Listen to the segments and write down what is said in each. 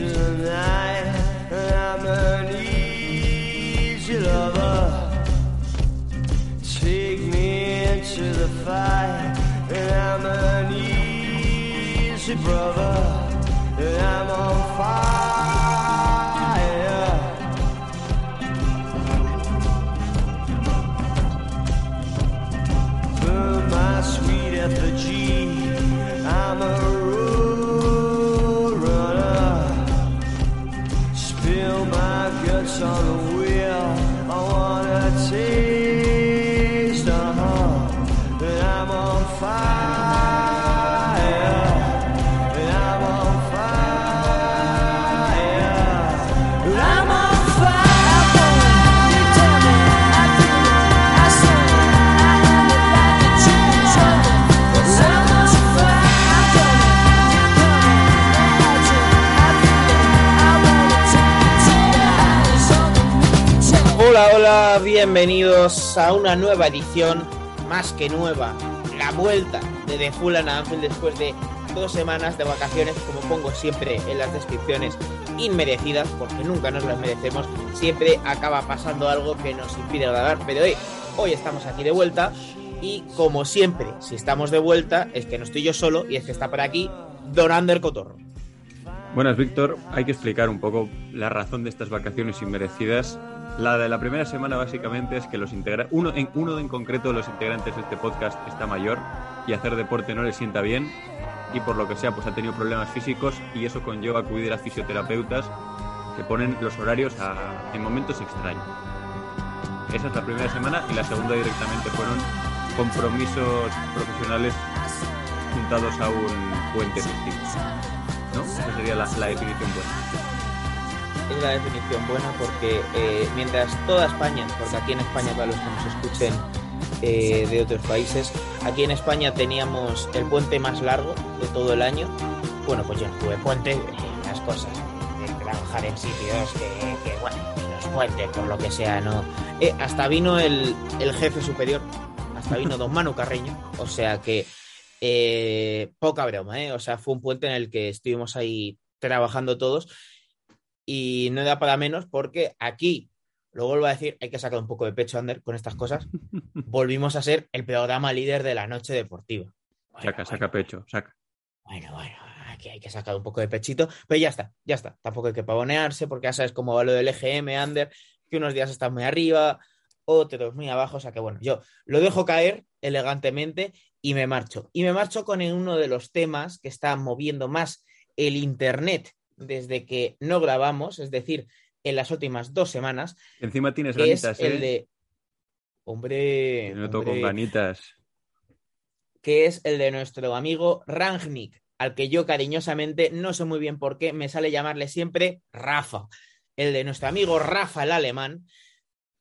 me tonight. I'm an easy lover. Take me into the fight. And I'm an easy brother. And I'm on fire. Burn my sweet effigy. Bienvenidos a una nueva edición, más que nueva, la vuelta de The Full and Anfield después de dos semanas de vacaciones, como pongo siempre en las descripciones, inmerecidas, porque nunca nos las merecemos, siempre acaba pasando algo que nos impide grabar, pero hoy, hoy estamos aquí de vuelta y como siempre, si estamos de vuelta, es que no estoy yo solo y es que está por aquí Don Ander Cotorro. Buenas, Víctor. Hay que explicar un poco la razón de estas vacaciones inmerecidas. La de la primera semana básicamente es que los integra uno en uno en concreto de los integrantes de este podcast está mayor y hacer deporte no le sienta bien y por lo que sea pues ha tenido problemas físicos y eso conlleva acudir a fisioterapeutas que ponen los horarios a- en momentos extraños. Esa es la primera semana y la segunda directamente fueron compromisos profesionales juntados a un puente festivo. Sería la, definición buena. es la definición buena porque eh, mientras toda España, porque aquí en España para los que nos escuchen eh, de otros países, aquí en España teníamos el puente más largo de todo el año. Bueno, pues yo tuve puente, eh, las cosas de trabajar en sitios que, que, bueno, los puentes, por lo que sea, no. Hasta vino el, el jefe superior, hasta vino don Manu Carreño, o sea que eh, poca broma, ¿eh? O sea, fue un puente en el que estuvimos ahí trabajando todos y no da para menos porque aquí, lo vuelvo a decir, hay que sacar un poco de pecho, Ander, con estas cosas. Volvimos a ser el programa líder de la noche deportiva. Bueno, Saca, saca pecho, saca. Bueno, bueno, aquí hay que sacar un poco de pechito, pero ya está, ya está. Tampoco hay que pavonearse porque ya sabes cómo va lo del EGM, Ander, que unos días están muy arriba, otros muy abajo, o sea que bueno, yo lo dejo caer elegantemente y me marcho. Y me marcho con uno de los temas que está moviendo más el Internet desde que no grabamos, es decir, en las últimas dos semanas, Encima tienes que es ganitas, el ¿eh? de... Hombre, Te noto con hombre, ganitas. que es el de nuestro amigo Rangnick, al que yo cariñosamente, no sé muy bien por qué, me sale llamarle siempre Rafa. El de nuestro amigo Rafa el alemán,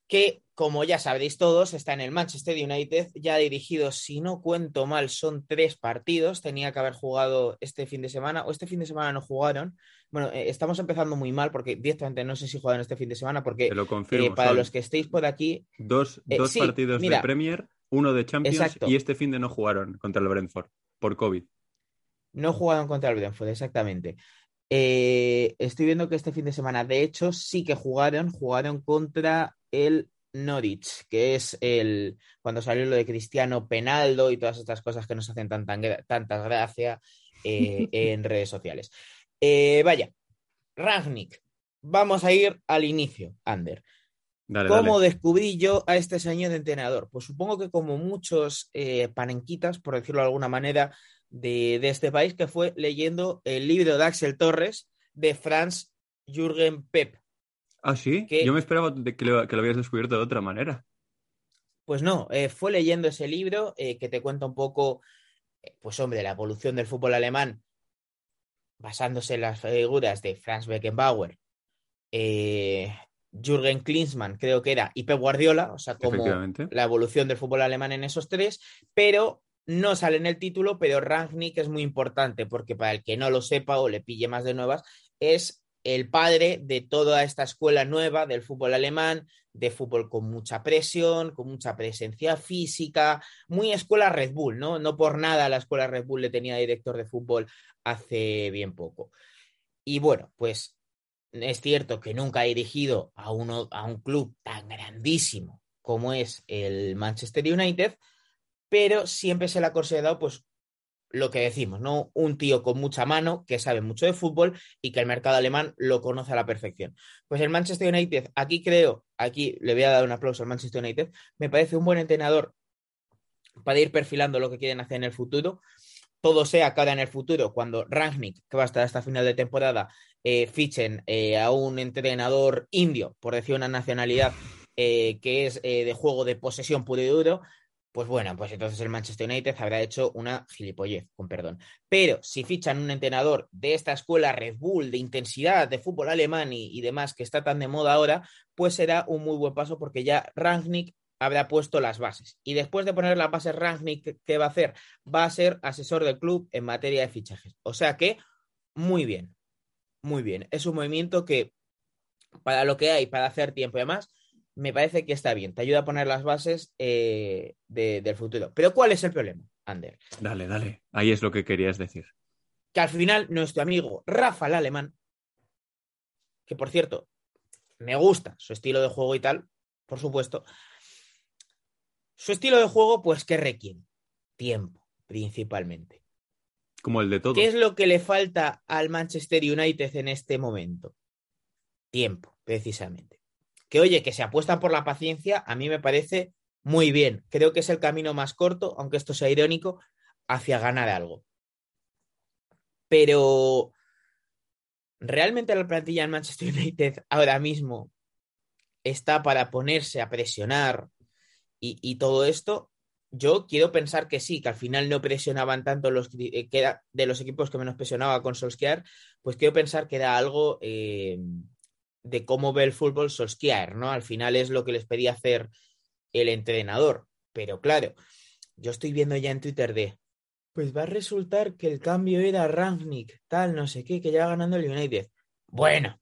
que como ya sabréis todos, está en el Manchester United, ya ha dirigido, si no cuento mal, son tres partidos, tenía que haber jugado este fin de semana, o este fin de semana no jugaron. Bueno, eh, estamos empezando muy mal porque directamente no sé si jugaron este fin de semana, porque Te lo eh, confirmo. para los que estéis por aquí, dos eh, dos sí, partidos mira. de Premier, uno de Champions Exacto. y este fin de no jugaron contra el Brentford por COVID. No jugaron contra el Brentford, exactamente. Estoy viendo que este fin de semana, de hecho, sí que jugaron, jugaron contra el Norwich, que es el cuando salió lo de Cristiano Penaldo y todas estas cosas que nos hacen tanta, gracia eh, en redes sociales. Eh, vaya, Ragnick, vamos a ir al inicio, Ander. Dale, ¿Cómo dale. descubrí yo a este señor de entrenador? Pues supongo que como muchos eh, panenquitas, por decirlo de alguna manera, de, de este país, que fue leyendo el libro de Axel Torres de Franz Jürgen Pep. Ah, sí. que- Yo me esperaba que, lo, que lo habías descubierto de otra manera. Pues no, eh, fue leyendo ese libro eh, que te cuenta un poco, eh, pues hombre, la evolución del fútbol alemán basándose en las figuras de Franz Beckenbauer, Jürgen Klinsmann, creo que era, y Pep Guardiola, o sea, como la evolución del fútbol alemán en esos tres, pero no sale en el título, pero Rangnick es muy importante porque para el que no lo sepa o le pille más de nuevas, es el padre de toda esta escuela nueva del fútbol alemán, de fútbol con mucha presión, con mucha presencia física, muy escuela Red Bull, ¿no? No por nada la escuela Red Bull le tenía director de fútbol hace bien poco. Y bueno, pues es cierto que nunca ha dirigido a, uno, a un club tan grandísimo como es el Manchester United, pero siempre se le ha considerado, pues, lo que decimos, ¿no? Un tío con mucha mano, que sabe mucho de fútbol y que el mercado alemán lo conoce a la perfección. Pues el Manchester United, aquí creo, aquí le voy a dar un aplauso al Manchester United, me parece un buen entrenador para ir perfilando lo que quieren hacer en el futuro. Todo sea ahora en el futuro, cuando Rangnick, que va a estar hasta final de temporada, eh, fichen eh, a un entrenador indio, por decir una nacionalidad, eh, que es de juego de posesión puro y duro, pues bueno, pues entonces el Manchester United habrá hecho una gilipollez, con perdón. Pero si fichan un entrenador de esta escuela Red Bull, de intensidad, de fútbol alemán y, y demás, que está tan de moda ahora, pues será un muy buen paso porque ya Rangnick habrá puesto las bases. Y después de poner las bases Rangnick, ¿qué va a hacer? Va a ser asesor del club en materia de fichajes. O sea que, muy bien, muy bien. Es un movimiento que, para lo que hay, para hacer tiempo y demás, me parece que está bien. Te ayuda a poner las bases eh, de- del futuro. Pero ¿cuál es el problema, Ander? Dale, dale. Ahí es lo que querías decir. Que al final nuestro amigo Rafa el alemán, que por cierto, me gusta su estilo de juego y tal, por supuesto, su estilo de juego, pues, ¿qué requiere? Tiempo, principalmente. Como el de todos. ¿Qué es lo que le falta al Manchester United en este momento? Tiempo, precisamente. Que oye, que se apuestan por la paciencia, a mí me parece muy bien. Creo que es el camino más corto, aunque esto sea irónico, hacia ganar algo. Pero realmente la plantilla del Manchester United ahora mismo está para ponerse a presionar y, y todo esto. Yo quiero pensar que sí, que al final no presionaban tanto los era de los equipos que menos presionaba con Solskjaer, pues quiero pensar que era algo eh, de cómo ve el fútbol Solskjaer, ¿no? Al final es lo que les pedía hacer el entrenador. Pero claro, yo estoy viendo ya en Twitter de, pues va a resultar que el cambio era Rangnick, tal, no sé qué, que ya va ganando el United. Bueno,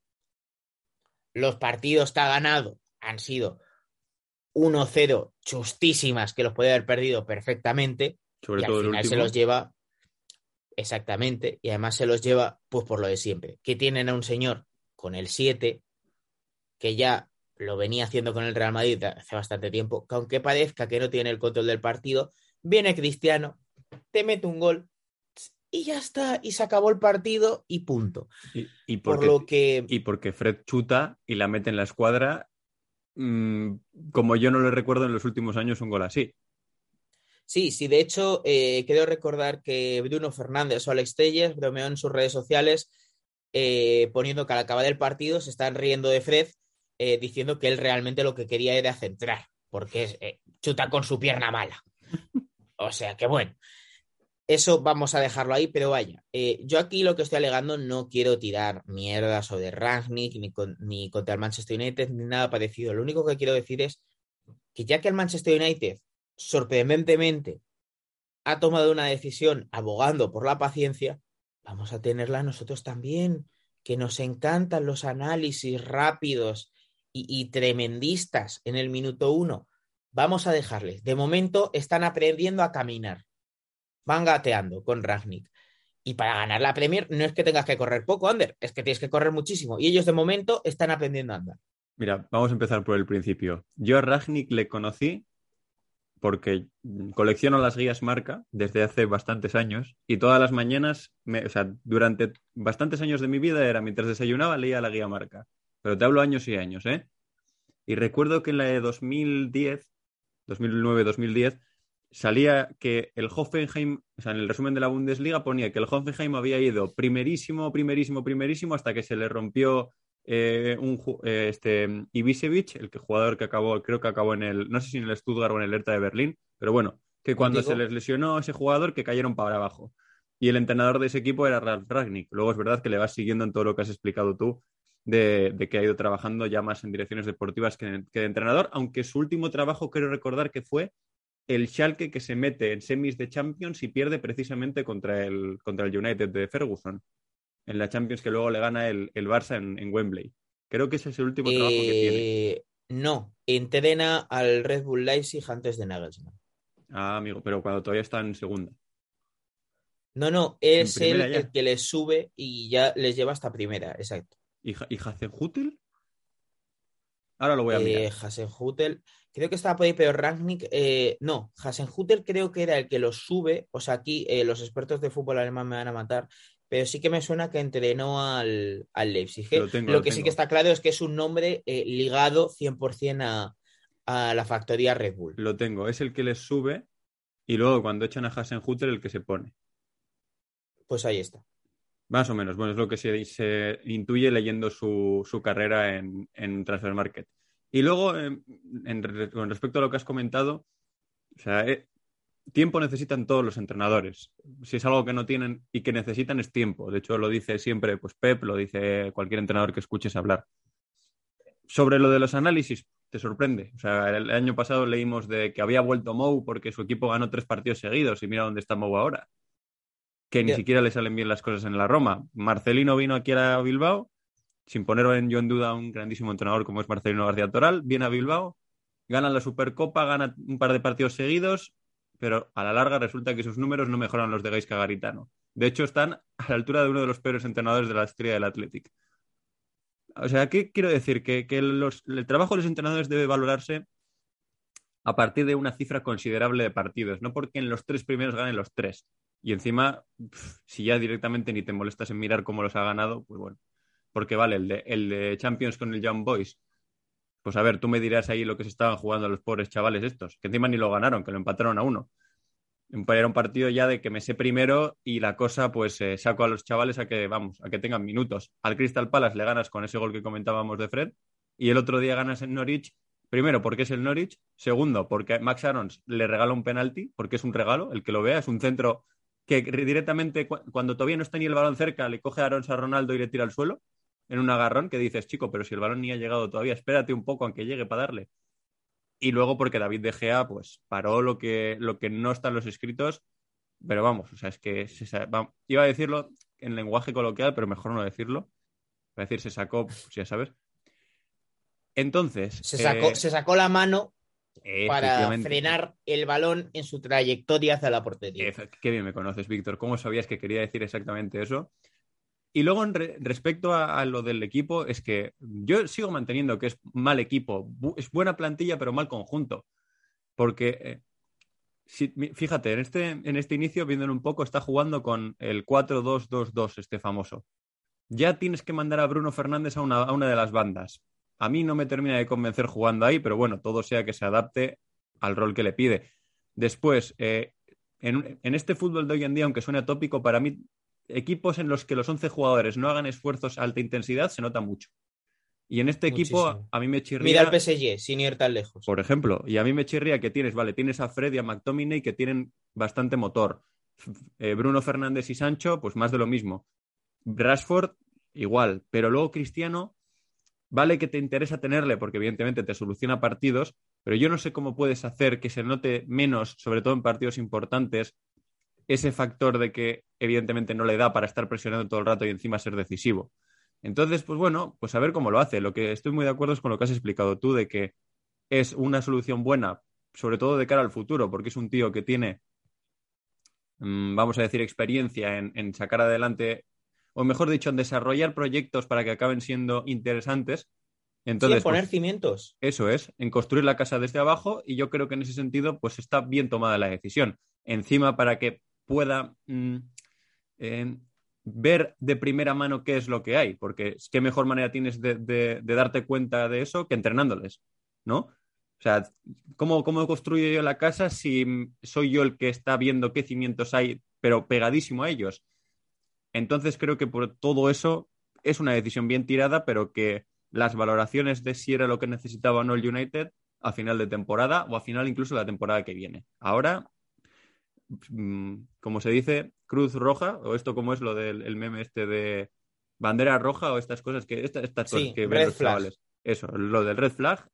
los partidos que ha ganado han sido 1-0 chustísimas que los puede haber perdido perfectamente Sobre y todo al el final se los lleva exactamente y además se los lleva pues por lo de siempre que tienen a un señor con el 7 que ya lo venía haciendo con el Real Madrid hace bastante tiempo que aunque parezca que no tiene el control del partido viene Cristiano te mete un gol y ya está y se acabó el partido y punto Y, y por porque, lo que y porque Fred chuta y la mete en la escuadra, mm, como yo no le recuerdo en los últimos años un gol así. Sí, sí, de hecho, eh, creo recordar que Bruno Fernández o Alex Telles bromeó en sus redes sociales eh, poniendo que al acabar el partido se están riendo de Fred, eh, diciendo que él realmente lo que quería era centrar, porque eh, chuta con su pierna mala. O sea que bueno, eso vamos a dejarlo ahí, pero vaya, eh, yo aquí lo que estoy alegando no quiero tirar mierda sobre Rangnick ni, ni contra el Manchester United ni nada parecido. Lo único que quiero decir es que ya que el Manchester United sorprendentemente ha tomado una decisión abogando por la paciencia, vamos a tenerla nosotros también, que nos encantan los análisis rápidos y, tremendistas en el minuto uno. Vamos a dejarles. De momento están aprendiendo a caminar. Van gateando con Ragnick. Y para ganar la Premier no es que tengas que correr poco, Ander, es que tienes que correr muchísimo. Y ellos de momento están aprendiendo a andar. Mira, vamos a empezar por el principio. Yo a Ragnick le conocí porque colecciono las guías marca desde hace bastantes años y todas las mañanas, o sea, durante bastantes años de mi vida era mientras desayunaba leía la guía marca. Pero te hablo años y años, ¿eh? Y recuerdo que en la de 2010, 2009-2010, salía que el Hoffenheim, o sea, en el resumen de la Bundesliga ponía que el Hoffenheim había ido primerísimo, primerísimo, primerísimo hasta que se le rompió eh, un, eh, este, Ibisevic, el que jugador que acabó, creo que acabó en el, no sé si en el Stuttgart o en el Hertha de Berlín, pero bueno, que cuando se les lesionó ese jugador, que cayeron para abajo. Y el entrenador de ese equipo era Ralf Ragnick. Luego es verdad que le vas siguiendo en todo lo que has explicado tú, de, de que ha ido trabajando ya más en direcciones deportivas que, que de entrenador, aunque su último trabajo creo recordar que fue el Schalke que se mete en semis de Champions y pierde precisamente contra el, contra el United de Ferguson, en la Champions que luego le gana el, el Barça en, en Wembley. Creo que ese es el último trabajo que tiene. Eh, no, entrena al Red Bull Leipzig antes de Nagelsmann. Ah, amigo, pero cuando todavía está en segunda. No, no, es él el que les sube y ya les lleva hasta primera, exacto. ¿Y, y? Ahora lo voy a mirar. Eh, Hasenhüttl, creo que estaba por ahí, pero Rangnick, eh, no, Hasenhüttl creo que era el que los sube, o sea, aquí eh, los expertos de fútbol alemán me van a matar, pero sí que me suena que entrenó al, al Leipzig. ¿eh? Lo tengo, Lo lo que sí que está claro es que es un nombre eh, ligado 100% a, a la factoría Red Bull. Lo tengo. Es el que les sube y luego cuando echan a Hasenhüttl el que se pone. Pues ahí está. Más o menos. Bueno, es lo que se, intuye leyendo su, carrera en, en Transfer Market. Y luego, re- con respecto a lo que has comentado, o sea, eh, tiempo necesitan todos los entrenadores. Si es algo que no tienen y que necesitan es tiempo. De hecho, lo dice siempre pues Pep, lo dice cualquier entrenador que escuches hablar. Sobre lo de los análisis, te sorprende. O sea, el año pasado leímos de que había vuelto Mou porque su equipo ganó tres partidos seguidos y mira dónde está Mou ahora. Que ni siquiera le salen bien las cosas en la Roma. Marcelino vino aquí a Bilbao, sin poner en, yo en duda a un grandísimo entrenador como es Marcelino García Toral, viene a Bilbao, gana la Supercopa, gana un par de partidos seguidos, pero a la larga resulta que sus números no mejoran los de Gaisca Garitano. De hecho, están a la altura de uno de los peores entrenadores de la historia del Athletic. O sea, ¿qué quiero decir? Que, que los- el trabajo de los entrenadores debe valorarse a partir de una cifra considerable de partidos, no porque en los tres primeros ganen los tres. Y encima, si ya directamente ni te molestas en mirar cómo los ha ganado, pues bueno. Porque vale, el de, el de Champions con el Young Boys. Pues a ver, tú me dirás ahí lo que se estaban jugando los pobres chavales estos, que encima ni lo ganaron, que lo empataron a uno. Era un partido ya de que me sé primero y la cosa, pues eh, saco a los chavales a que, vamos, a que tengan minutos. Al Crystal Palace le ganas con ese gol que comentábamos de Fred y el otro día ganas en Norwich, primero porque es el Norwich, segundo porque Max Arons le regala un penalti, porque es un regalo, el que lo vea, es un centro que directamente cu- cuando todavía no está ni el balón cerca, le coge a Arons a Ronaldo y le tira al suelo en un agarrón que dices, chico, pero si el balón ni ha llegado todavía, espérate un poco aunque llegue para darle. Y luego porque David De Gea, pues, paró lo que, lo que no está en los escritos, pero vamos, o sea, es que se va- iba a decirlo en lenguaje coloquial, pero mejor no decirlo. Es decir, se sacó, pues ya sabes. Entonces. Se sacó, eh, se sacó la mano para frenar el balón en su trayectoria hacia la portería. Qué bien me conoces, Víctor. ¿Cómo sabías que quería decir exactamente eso? Y luego, re- respecto a, a lo del equipo, es que yo sigo manteniendo que es mal equipo. Bu- es buena plantilla, pero mal conjunto. Porque, eh, si- fíjate, en este, en este inicio, viéndolo un poco, está jugando con el 4-2-2-2, este famoso. Ya tienes que mandar a Bruno Fernández a una, a una de las bandas. A mí no me termina de convencer jugando ahí, pero bueno, todo sea que se adapte al rol que le pide. Después, eh, en, en este fútbol de hoy en día, aunque suene atópico, para mí, equipos en los que los 11 jugadores no hagan esfuerzos a alta intensidad se nota mucho. Y en este equipo, a mí me chirría. Mira el PSG, sin ir tan lejos. Por ejemplo, y a mí me chirría que tienes, vale, tienes a Fred y a McTominay que tienen bastante motor. Eh, Bruno Fernández y Sancho, pues más de lo mismo. Rashford, igual. Pero luego Cristiano, vale que te interesa tenerle porque evidentemente te soluciona partidos, pero yo no sé cómo puedes hacer que se note menos, sobre todo en partidos importantes, ese factor de que evidentemente no le da para estar presionando todo el rato y encima ser decisivo. Entonces, pues bueno, pues a ver cómo lo hace. Lo que estoy muy de acuerdo es con lo que has explicado tú, de que es una solución buena, sobre todo de cara al futuro, porque es un tío que tiene, mm, vamos a decir, experiencia en, en sacar adelante, o mejor dicho, en desarrollar proyectos para que acaben siendo interesantes. Sí, Entonces, en poner pues, cimientos. eso es, en construir la casa desde abajo y yo creo que en ese sentido pues está bien tomada la decisión. Encima para que pueda mm, eh, ver de primera mano qué es lo que hay, porque qué mejor manera tienes de, de- de darte cuenta de eso que entrenándoles, ¿no? O sea, ¿cómo, ¿cómo construyo yo la casa si soy yo el que está viendo qué cimientos hay, pero pegadísimo a ellos? Entonces creo que por todo eso es una decisión bien tirada, pero que las valoraciones de si era lo que necesitaba o no el United a final de temporada o a final incluso de la temporada que viene. Ahora, mm, como se dice, cruz roja, o esto como es lo del el meme este de bandera roja o estas cosas que, esta- estas Sí, cosas que ven los chavales. Eso, lo del red flag.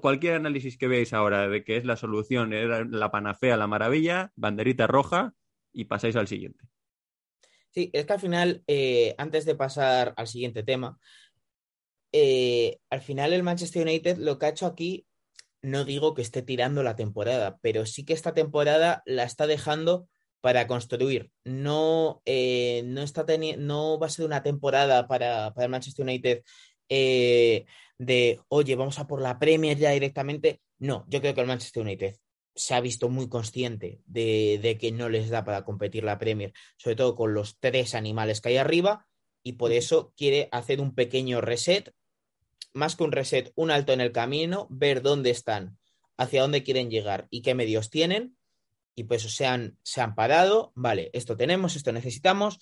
Cualquier análisis que veáis ahora de que es la solución, era la panacea, la maravilla, banderita roja y pasáis al siguiente. Sí, es que al final, eh, antes de pasar al siguiente tema, eh, al final el Manchester United lo que ha hecho aquí, no digo que esté tirando la temporada, pero sí que esta temporada la está dejando para construir. No, eh, no, está no va a ser una temporada para, para el Manchester United de, oye, vamos a por la Premier ya directamente. No, yo creo que el Manchester United se ha visto muy consciente de, de que no les da para competir la Premier sobre todo con los tres animales que hay arriba, y por eso quiere hacer un pequeño reset, más que un reset, un alto en el camino, ver dónde están, hacia dónde quieren llegar y qué medios tienen, y pues se han, se han parado, vale, esto tenemos, esto necesitamos,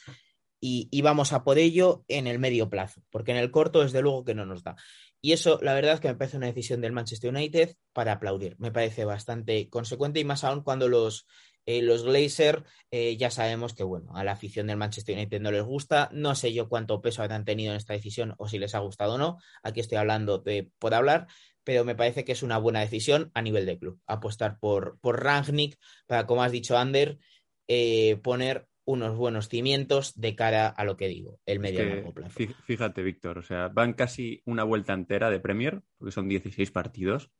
y, y vamos a por ello en el medio plazo, porque en el corto desde luego que no nos da. Y eso, la verdad es que me parece una decisión del Manchester United para aplaudir. Me parece bastante consecuente y más aún cuando los, eh, los Glazer eh, ya sabemos que, bueno, a la afición del Manchester United no les gusta. No sé yo cuánto peso habrán tenido en esta decisión o si les ha gustado o no. Aquí estoy hablando de, por hablar, pero me parece que es una buena decisión a nivel de club. Apostar por, por Rangnick para, como has dicho, Ander, eh, poner unos buenos cimientos de cara a lo que digo, el medio y largo plazo. fí- fíjate, Víctor, o sea, van casi una vuelta entera de Premier, porque son 16 partidos,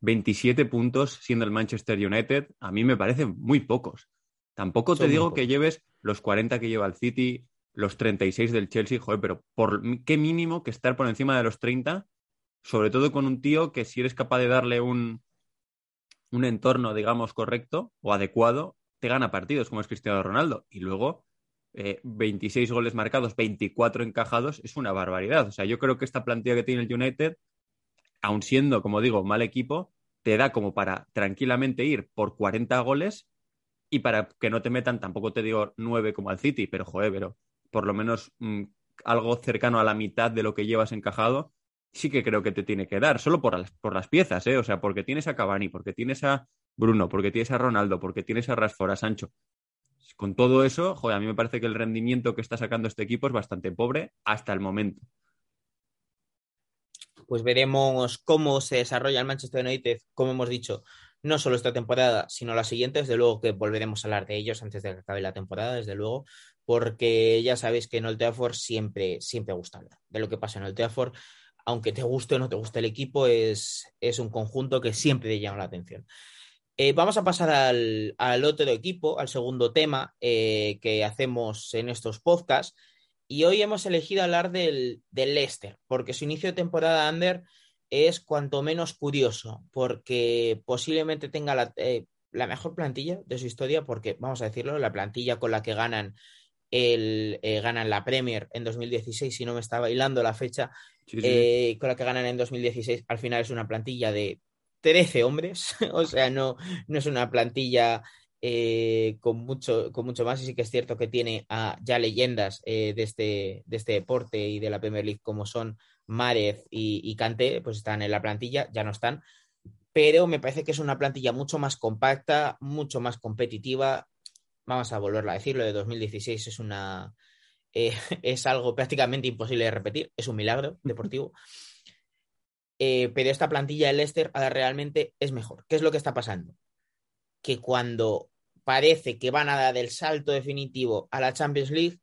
27 puntos siendo el Manchester United, a mí me parecen muy pocos. Tampoco te Son digo que lleves los 40 que lleva el City, los 36 del Chelsea, joder, pero por qué mínimo que estar por encima de los 30, sobre todo con un tío que si eres capaz de darle un, un entorno, digamos, correcto o adecuado, te gana partidos, como es Cristiano Ronaldo. Y luego, eh, 26 goles marcados, 24 encajados, es una barbaridad. O sea, yo creo que esta plantilla que tiene el United, aun siendo, como digo, mal equipo, te da como para tranquilamente ir por 40 goles y para que no te metan, tampoco te digo 9 como al City, pero joder, pero por lo menos mm, algo cercano a la mitad de lo que llevas encajado, sí que creo que te tiene que dar, solo por las, por las piezas, ¿eh? O sea, porque tienes a Cavani, porque tienes a Bruno, porque tienes a Ronaldo, porque tienes a Rashford, a Sancho. Con todo eso, joder, a mí me parece que el rendimiento que está sacando este equipo es bastante pobre hasta el momento. pues veremos cómo se desarrolla el Manchester United, como hemos dicho, no solo esta temporada, sino la siguiente. Desde luego que volveremos a hablar de ellos antes de que acabe la temporada, desde luego, porque ya sabéis que en Old Trafford siempre, siempre gusta hablar de lo que pasa en Old Trafford. Aunque te guste o no te guste el equipo, es, es un conjunto que siempre te llama la atención. Eh, vamos a pasar al, al, otro equipo, al segundo tema eh, que hacemos en estos podcasts. Y hoy hemos elegido hablar del, del Leicester, porque su inicio de temporada under es cuanto menos curioso, porque posiblemente tenga la, eh, la, mejor plantilla de su historia, porque vamos a decirlo, la plantilla con la que ganan el ganan la Premier en 2016, si no me está bailando la fecha, Eh, con la que ganan en 2016, al final es una plantilla de 13 hombres, o sea, no, no es una plantilla eh, con, mucho, con mucho más, y sí que es cierto que tiene a ya leyendas eh, de, este, de este deporte y de la Premier League como son Márez y, y pues están en la plantilla, ya no están, pero me parece que es una plantilla mucho más compacta, mucho más competitiva. Vamos a volverlo a decir, lo de 2016 es una eh, es algo prácticamente imposible de repetir, es un milagro deportivo. Eh, pero esta plantilla del Leicester ahora realmente es mejor. ¿Qué es lo que está pasando? Que cuando parece que van a dar el salto definitivo a la Champions League,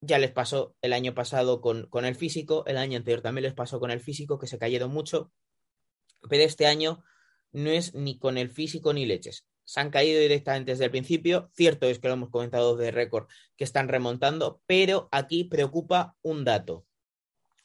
ya les pasó el año pasado con, con el físico, el año anterior también les pasó con el físico, que se cayeron mucho, pero este año no es ni con el físico ni leches. Se han caído directamente desde el principio. Cierto es que lo hemos comentado de récord que están remontando, pero aquí preocupa un dato.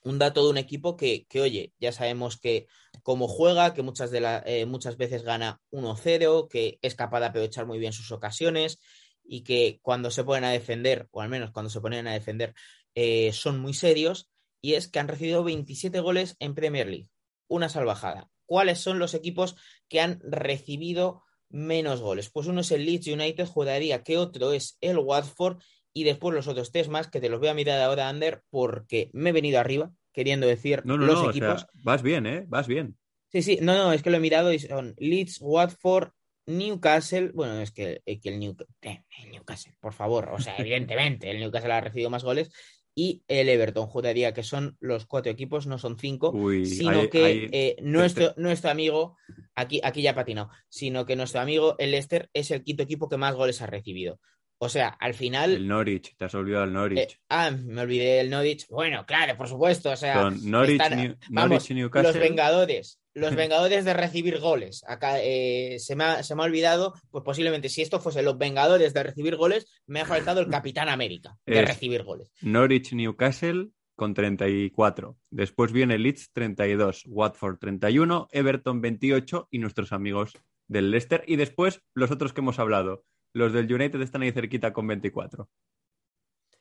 Un dato de un equipo que, oye, ya sabemos que como juega, que muchas, de la, eh, muchas veces gana 1-0, que es capaz de aprovechar muy bien sus ocasiones y que cuando se ponen a defender, o al menos cuando se ponen a defender, eh, son muy serios. Y es que han recibido 27 goles en Premier League. Una salvajada. ¿Cuáles son los equipos que han recibido menos goles? Pues uno es el Leeds United, jugaría que otro es el Watford y después los otros tres más que te los voy a mirar ahora, Ander, porque me he venido arriba, queriendo decir No, no, los no, o equipos. sea, vas bien, ¿eh? Vas bien. Sí, sí, no, no, es que lo he mirado y son Leeds, Watford, Newcastle. Bueno, es que, eh, que el, eh, el Newcastle, por favor, o sea, evidentemente, el Newcastle ha recibido más goles. Y el Everton, juraría que son los cuatro equipos, no son cinco, Uy, sino hay- que hay- eh, nuestro, nuestro amigo, aquí, aquí ya ha patinado, sino que nuestro amigo, el Leicester, es el quinto equipo que más goles ha recibido. O sea, al final. El Norwich, te has olvidado el eh, Norwich. ah, me olvidé el Norwich. Bueno, claro, por supuesto. O sea, Norwich, están- New- vamos, Norwich y los Newcastle. Vengadores. Los Vengadores de recibir goles. Acá eh, se, me ha, se me ha olvidado, pues posiblemente si esto fuese los Vengadores de recibir goles, me ha faltado el Capitán América de Es- recibir goles. Norwich, Newcastle con 34. Después viene Leeds 32, Watford 31, Everton 28 y nuestros amigos del Leicester. Y después los otros que hemos hablado. Los del United están ahí cerquita con 24.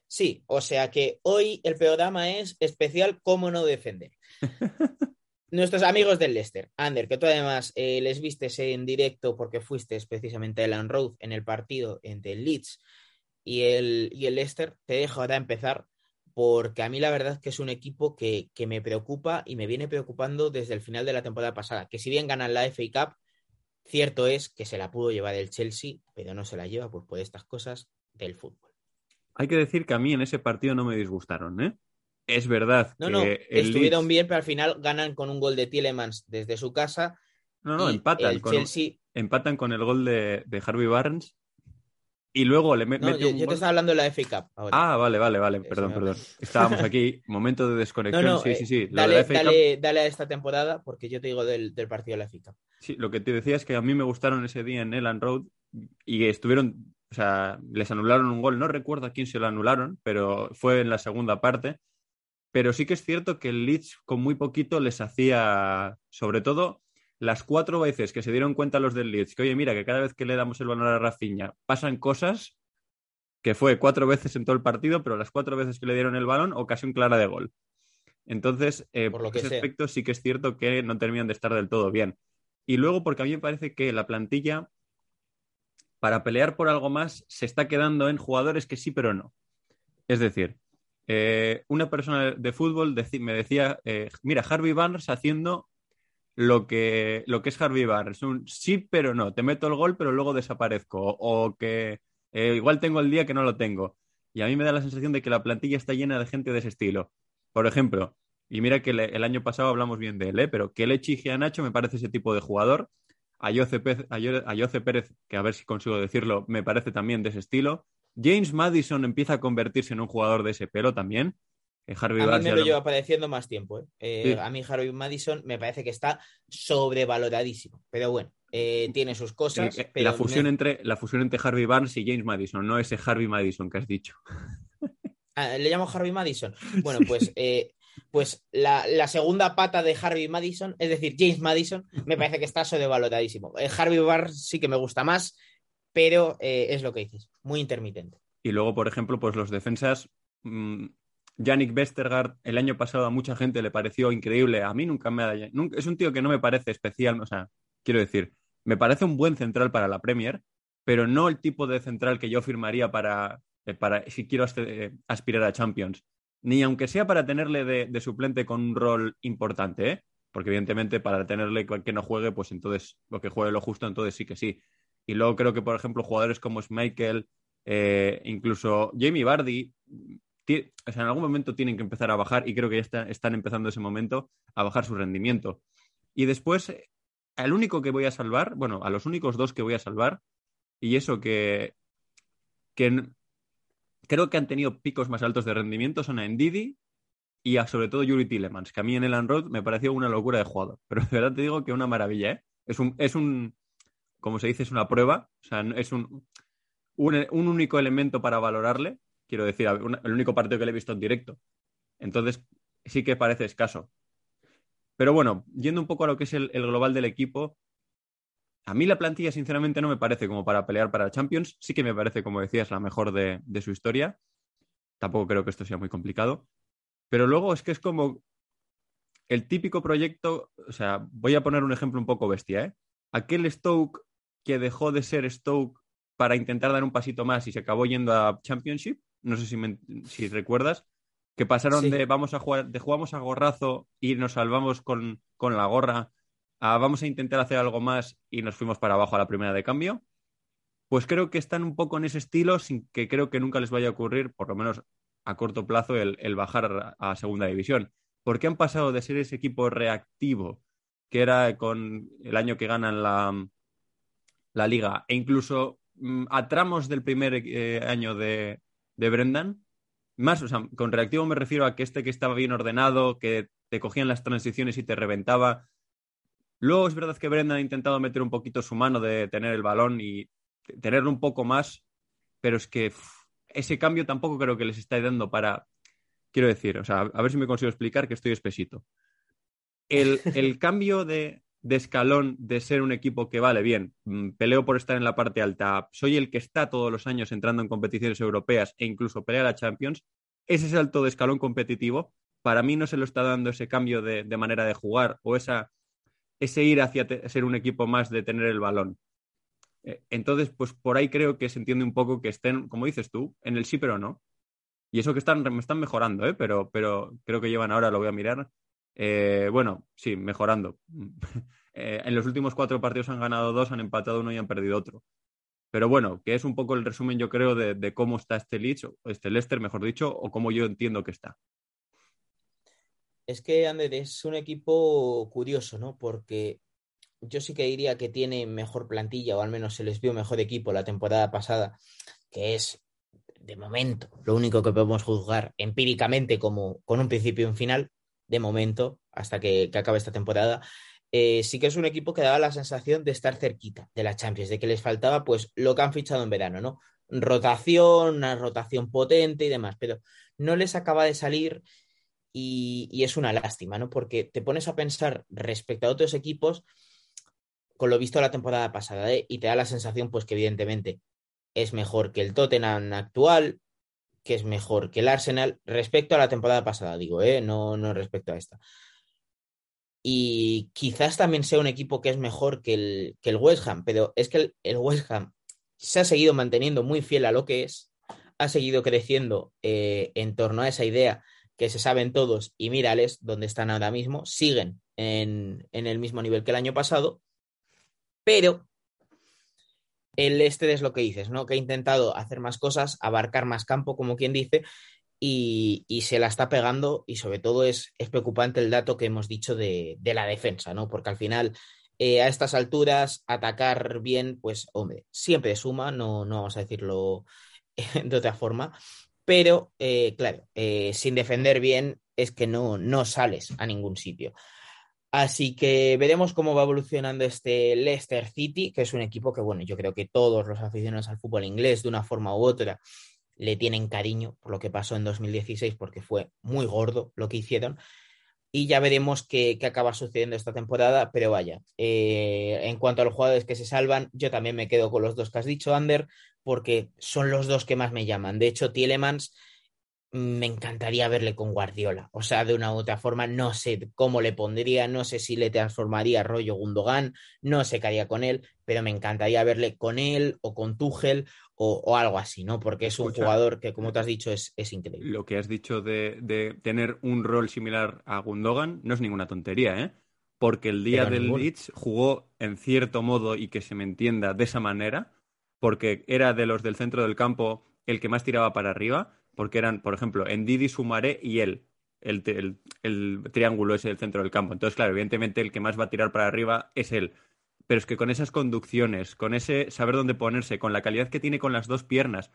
Sí, o sea que hoy el programa es especial cómo no defender. Nuestros amigos del Leicester, Ander, que tú además eh, les vistes en directo porque fuiste precisamente a Ellen Road en el partido entre el Leeds y el, y el Leicester, te dejo ahora empezar porque a mí la verdad es que es un equipo que, que me preocupa y me viene preocupando desde el final de la temporada pasada, que si bien ganan la FA Cup, cierto es que se la pudo llevar el Chelsea, pero no se la lleva pues por estas cosas del fútbol. Hay que decir que a mí en ese partido no me disgustaron, ¿eh? Es verdad No, que no, estuvieron Leeds- bien, pero al final ganan con un gol de Tielemans desde su casa. No, no, empatan con, Chelsea. empatan con el gol de, de Harvey Barnes y luego le me- No, mete yo, un yo te estaba hablando de la FA Cup ahora. Ah, vale, vale, vale, Eh, perdón, perdón. Estábamos aquí, momento de desconexión, no, sí, eh, sí, sí. De dale, la FA Cup- dale, dale a esta temporada porque yo te digo del, del partido de la FA Cup. Sí, lo que te decía es que a mí me gustaron ese día en Elland Road y estuvieron, o sea, les anularon un gol, no recuerdo a quién se lo anularon, pero fue en la segunda parte. Pero sí que es cierto que el Leeds con muy poquito les hacía, sobre todo, las cuatro veces que se dieron cuenta los del Leeds, que oye, mira, que cada vez que le damos el balón a Rafinha pasan cosas, que fue cuatro veces en todo el partido, pero las cuatro veces que le dieron el balón, ocasión clara de gol. Entonces, eh, Por lo por que ese sea. aspecto sí que es cierto que no terminan de estar del todo bien. Y luego, porque a mí me parece que la plantilla, para pelear por algo más, se está quedando en jugadores que sí, pero no. Es decir, eh, una persona de fútbol me decía, eh, mira, Harvey Barnes haciendo lo que, lo que es Harvey Barnes, un sí, pero no, te meto el gol, pero luego desaparezco, o que eh, igual tengo el día que no lo tengo. Y a mí me da la sensación de que la plantilla está llena de gente de ese estilo. Por ejemplo, y mira que le- el año pasado hablamos bien de él, pero que Lechi y Nacho me parece ese tipo de jugador. Ayoce Pérez, Ayo- Ayoce Pérez, que a ver si consigo decirlo, me parece también de ese estilo. James Madison empieza a convertirse en un jugador de ese pelo también. Eh, Harvey A mí Barnes me ya lo lleva pareciendo más tiempo. ¿eh? Eh, Sí. A mí Harvey Madison me parece que está sobrevaloradísimo. Pero bueno, eh, tiene sus cosas. Eh, pero la, fusión me- entre, la fusión entre Harvey Barnes y James Madison, no ese Harvey Madison que has dicho. Ah, ¿Le llamo Harvey Madison? Bueno, pues, pues la, la segunda pata de Harvey Madison, es decir, James Madison, me parece que está sobrevaloradísimo. Harvey Barnes sí que me gusta más, pero eh, es lo que dices, muy intermitente. Y luego, por ejemplo, pues los defensas. mm, Yannick Westergaard, el año pasado a mucha gente le pareció increíble. A mí nunca me ha. nunca- es un tío que no me parece especial. O sea, quiero decir, me parece un buen central para la Premier, pero no el tipo de central que yo firmaría para, eh, para si quiero eh, aspirar a Champions. Ni aunque sea para tenerle de, de suplente con un rol importante, ¿eh? Porque evidentemente para tenerle que no juegue, pues entonces lo que juegue lo justo, entonces sí que sí. Y luego creo que, por ejemplo, jugadores como Schmeichel, eh, incluso Jamie sea, en algún momento tienen que empezar a bajar y creo que ya está- están empezando ese momento a bajar su rendimiento. Y después, al único que voy a salvar, bueno, a los únicos dos que voy a salvar, y eso que, que creo que han tenido picos más altos de rendimiento son a Ndidi y a sobre todo Yuri Tillemans, que a mí en el Road me pareció una locura de jugador. Pero de verdad te digo que una maravilla, ¿eh? Es un, es un como se dice, es una prueba, o sea, es un, un, único elemento para valorarle, quiero decir, el único partido que le he visto en directo. Entonces, sí que parece escaso. Pero bueno, yendo un poco a lo que es el, el global del equipo, a mí la plantilla, sinceramente, no me parece como para pelear para Champions. Sí que me parece, como decías, la mejor de, de su historia. Tampoco creo que esto sea muy complicado. Pero luego es que es como el típico proyecto. O sea, voy a poner un ejemplo un poco bestia, ¿eh? Aquel Stoke que dejó de ser Stoke para intentar dar un pasito más y se acabó yendo a Championship. no sé si, me- si recuerdas, que pasaron Sí. de vamos a jugar, de jugamos a gorrazo y nos salvamos con, con la gorra, a vamos a intentar hacer algo más y nos fuimos para abajo a la primera de cambio. Pues creo que están un poco en ese estilo, sin que creo que nunca les vaya a ocurrir, por lo menos a corto plazo, el, el bajar a, a segunda división. Porque han pasado de ser ese equipo reactivo, que era con el año que ganan la, la liga, e incluso mm, a tramos del primer eh, año de, de Brendan, más, o sea, con reactivo me refiero a que este que estaba bien ordenado, que te cogían las transiciones y te reventaba. Luego es verdad que Brendan ha intentado meter un poquito su mano de tener el balón y tenerlo un poco más, pero es que ese cambio tampoco creo que les está dando para, quiero decir, o sea, a ver si me consigo explicar que estoy espesito. El, el cambio de, de escalón de ser un equipo que vale bien, mm, peleo por estar en la parte alta, soy el que está todos los años entrando en competiciones europeas e incluso pelea la Champions, ese salto de escalón competitivo, para mí no se lo está dando ese cambio de, de manera de jugar o esa, ese ir hacia ser un equipo más de tener el balón. Eh, Entonces, pues por ahí creo que se entiende un poco que estén, como dices tú, en el sí pero no. Y eso que están, me están mejorando, ¿eh? pero, pero creo que llevan ahora, lo voy a mirar. Eh, bueno, sí, mejorando. Eh, en los últimos cuatro partidos han ganado dos, han empatado uno y han perdido otro. Pero bueno, que es un poco el resumen, yo creo, de, cómo está este Leeds, o este Leicester, mejor dicho, o cómo yo entiendo que está. Es que, Ander, es un equipo curioso, ¿no? Porque yo sí que diría que tiene mejor plantilla, o al menos se les vio mejor equipo la temporada pasada, que es, de momento, lo único que podemos juzgar empíricamente como con un principio y un final, de momento, hasta que, que acabe esta temporada. Eh, sí que es un equipo que daba la sensación de estar cerquita de la Champions, de que les faltaba pues lo que han fichado en verano, ¿no? Rotación, una rotación potente y demás, pero no les acaba de salir y, es una lástima, ¿no? Porque te pones a pensar respecto a otros equipos con lo visto la temporada pasada, ¿eh? Y te da la sensación, pues, que evidentemente es mejor que el Tottenham actual, que es mejor que el Arsenal, respecto a la temporada pasada, digo, ¿eh? No, no respecto a esta. Y quizás también sea un equipo que es mejor que el, que el West Ham, pero es que el, West Ham se ha seguido manteniendo muy fiel a lo que es, ha seguido creciendo eh, en torno a esa idea que se saben todos y mírales dónde están ahora mismo, siguen en, en el mismo nivel que el año pasado, pero el este es lo que dices, ¿no? Que ha intentado hacer más cosas, abarcar más campo, como quien dice, y, y se la está pegando y sobre todo es, es preocupante el dato que hemos dicho de, de la defensa, ¿no? Porque al final eh, a estas alturas atacar bien, pues hombre, siempre suma, no, no vamos a decirlo de otra forma, pero eh, claro, eh, sin defender bien es que no, no sales a ningún sitio. Así que veremos cómo va evolucionando este Leicester City, que es un equipo que, bueno, yo creo que todos los aficionados al fútbol inglés, de una forma u otra, le tienen cariño por lo que pasó en 2016, porque fue muy gordo lo que hicieron. Y ya veremos qué, qué acaba sucediendo esta temporada, pero vaya, eh, en cuanto a los jugadores que se salvan, yo también me quedo con los dos que has dicho, Ander, porque son los dos que más me llaman. De hecho, Tielemans me encantaría verle con Guardiola. O sea, de una u otra forma, no sé cómo le pondría, no sé si le transformaría rollo Gundogan, no sé qué haría con él, pero me encantaría verle con él o con Tuchel o, o algo así, ¿no? Porque es un Escucha. jugador que, como te has dicho, es, es increíble. Lo que has dicho de, de tener un rol similar a Gundogan no es ninguna tontería, ¿eh? Porque el día Pero del ninguno. Leeds jugó en cierto modo y que se me entienda de esa manera, porque era de los del centro del campo el que más tiraba para arriba, porque eran, por ejemplo, Ndidi, Sumaré y él, el, el- el triángulo ese del centro del campo. Entonces, claro, evidentemente el que más va a tirar para arriba es él. Pero es que con esas conducciones, con ese saber dónde ponerse, con la calidad que tiene con las dos piernas,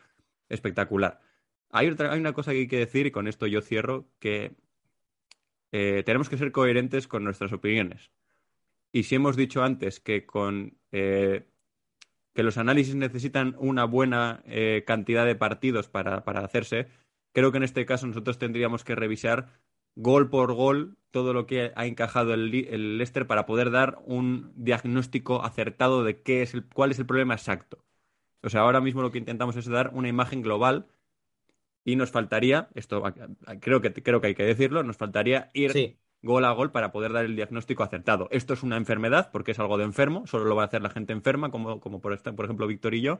espectacular. Hay, otra, hay una cosa que hay que decir, y con esto yo cierro, que eh, tenemos que ser coherentes con nuestras opiniones. Y si hemos dicho antes que con eh, que los análisis necesitan una buena eh, cantidad de partidos para, para hacerse, creo que en este caso nosotros tendríamos que revisar gol por gol todo lo que ha encajado el, el Leicester para poder dar un diagnóstico acertado de qué es el, cuál es el problema exacto. O sea, ahora mismo lo que intentamos es dar una imagen global y nos faltaría, esto creo que, creo que hay que decirlo, nos faltaría ir gol a gol para poder dar el diagnóstico acertado. Esto es una enfermedad porque es algo de enfermo, solo lo va a hacer la gente enferma, como, como por, por ejemplo Víctor y yo.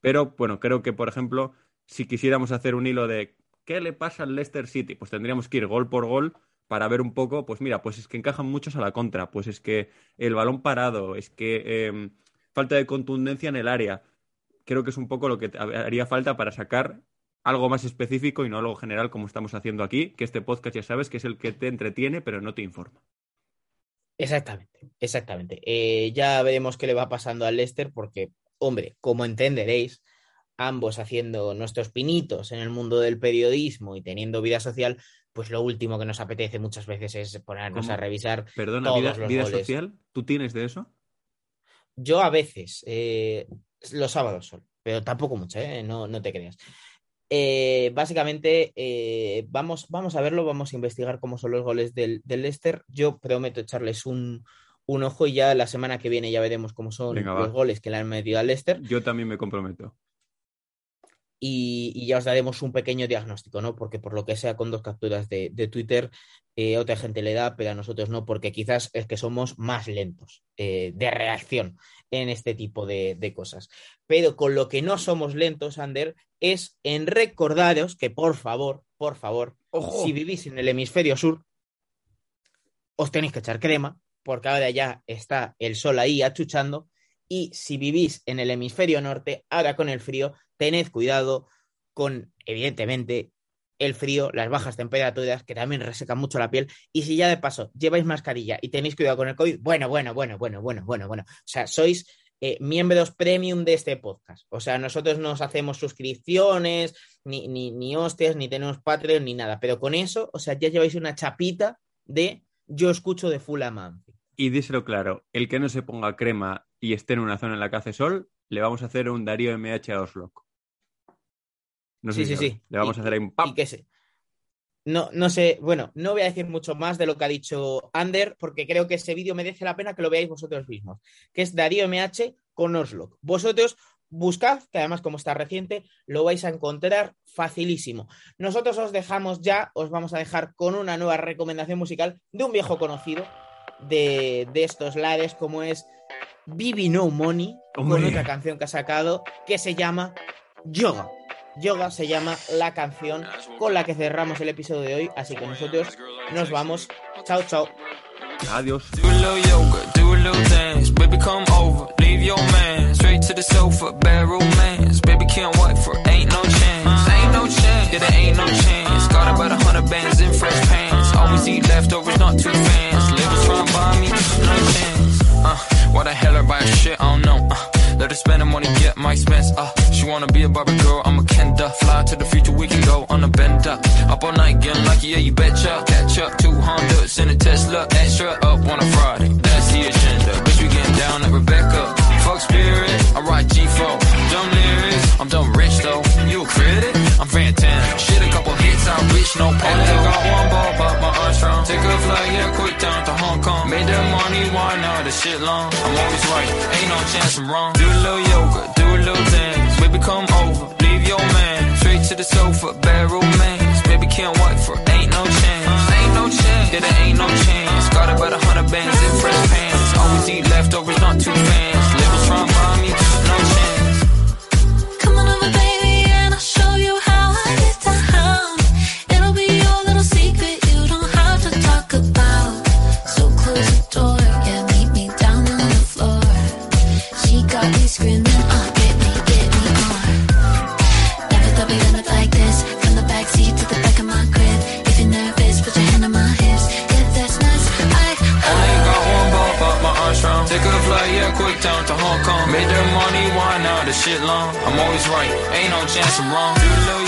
Pero bueno, creo que por ejemplo si quisiéramos hacer un hilo de qué le pasa al Leicester City, pues tendríamos que ir gol por gol para ver un poco, pues mira, pues es que encajan muchos a la contra, pues es que el balón parado, es que eh, falta de contundencia en el área. Creo que es un poco lo que haría falta para sacar algo más específico y no algo general como estamos haciendo aquí, que este podcast ya sabes que es el que te entretiene pero no te informa. Exactamente, exactamente. Eh, ya veremos qué le va pasando al Leicester porque, hombre, como entenderéis, ambos haciendo nuestros pinitos en el mundo del periodismo y teniendo vida social, pues lo último que nos apetece muchas veces es ponernos ¿Cómo? a revisar Perdona, todos vida, los vida goles. social, ¿tú tienes de eso? Yo a veces, eh, los sábados solo, pero tampoco mucho, ¿eh? no, no te creas. Eh, básicamente, eh, vamos, vamos a verlo, vamos a investigar cómo son los goles del, del Leicester. Yo prometo echarles un, un ojo y ya la semana que viene ya veremos cómo son Venga, va. los goles que le han metido al Leicester Yo también me comprometo. Y, y ya os daremos un pequeño diagnóstico, ¿no? Porque por lo que sea con dos capturas de, de Twitter, eh, otra gente le da, pero a nosotros no, porque quizás es que somos más lentos eh, de reacción en este tipo de, de cosas. Pero con lo que no somos lentos, Ander, es en recordaros que por favor, por favor, ¡Ojo! si vivís en el hemisferio sur, os tenéis que echar crema, porque ahora ya está el sol ahí achuchando. Y si vivís en el hemisferio norte, ahora con el frío, tened cuidado con, evidentemente, el frío, las bajas temperaturas, que también resecan mucho la piel. Y si ya de paso lleváis mascarilla y tenéis cuidado con el COVID, bueno, bueno, bueno, bueno, bueno, bueno, bueno. O sea, sois eh, miembros premium de este podcast. O sea, nosotros no os hacemos suscripciones, ni, ni, ni hostias, ni tenemos Patreon, ni nada. Pero con eso, o sea, ya lleváis una chapita de yo escucho de Full Amanzi. Y díselo claro, el que no se ponga crema y esté en una zona en la que hace sol, le vamos a hacer un Darío MH a Oslo. No sé Sí, si sí, sí. Le vamos Y- a hacer ahí un Y pam. que se... No, no sé, bueno, no voy a decir mucho más de lo que ha dicho Ander, porque creo que ese vídeo merece la pena que lo veáis vosotros mismos, que es Darío MH con Oslo. Vosotros buscad, que además como está reciente, lo vais a encontrar facilísimo. Nosotros os dejamos ya, os vamos a dejar con una nueva recomendación musical de un viejo conocido de, de estos lares, como es Bibi No Money, con Hombre. otra canción que ha sacado que se llama Yoga. Yoga se llama la canción con la que cerramos el episodio de hoy, así que nosotros nos vamos. Chao, chao. Adiós. Do a little yoga, do a little dance. Baby, come over, leave your man. Straight to the sofa, bad romance. Baby, can't wait for ain't no chance. Ain't no chance, yeah, there ain't no chance. Got about a hundred bands in fresh pants. Always eat leftovers, not too fans. Chance I'm wrong. Do a little yoga, do a little dance. Baby, come over, leave your man. Straight to the sofa, right, ain't no chance I'm wrong.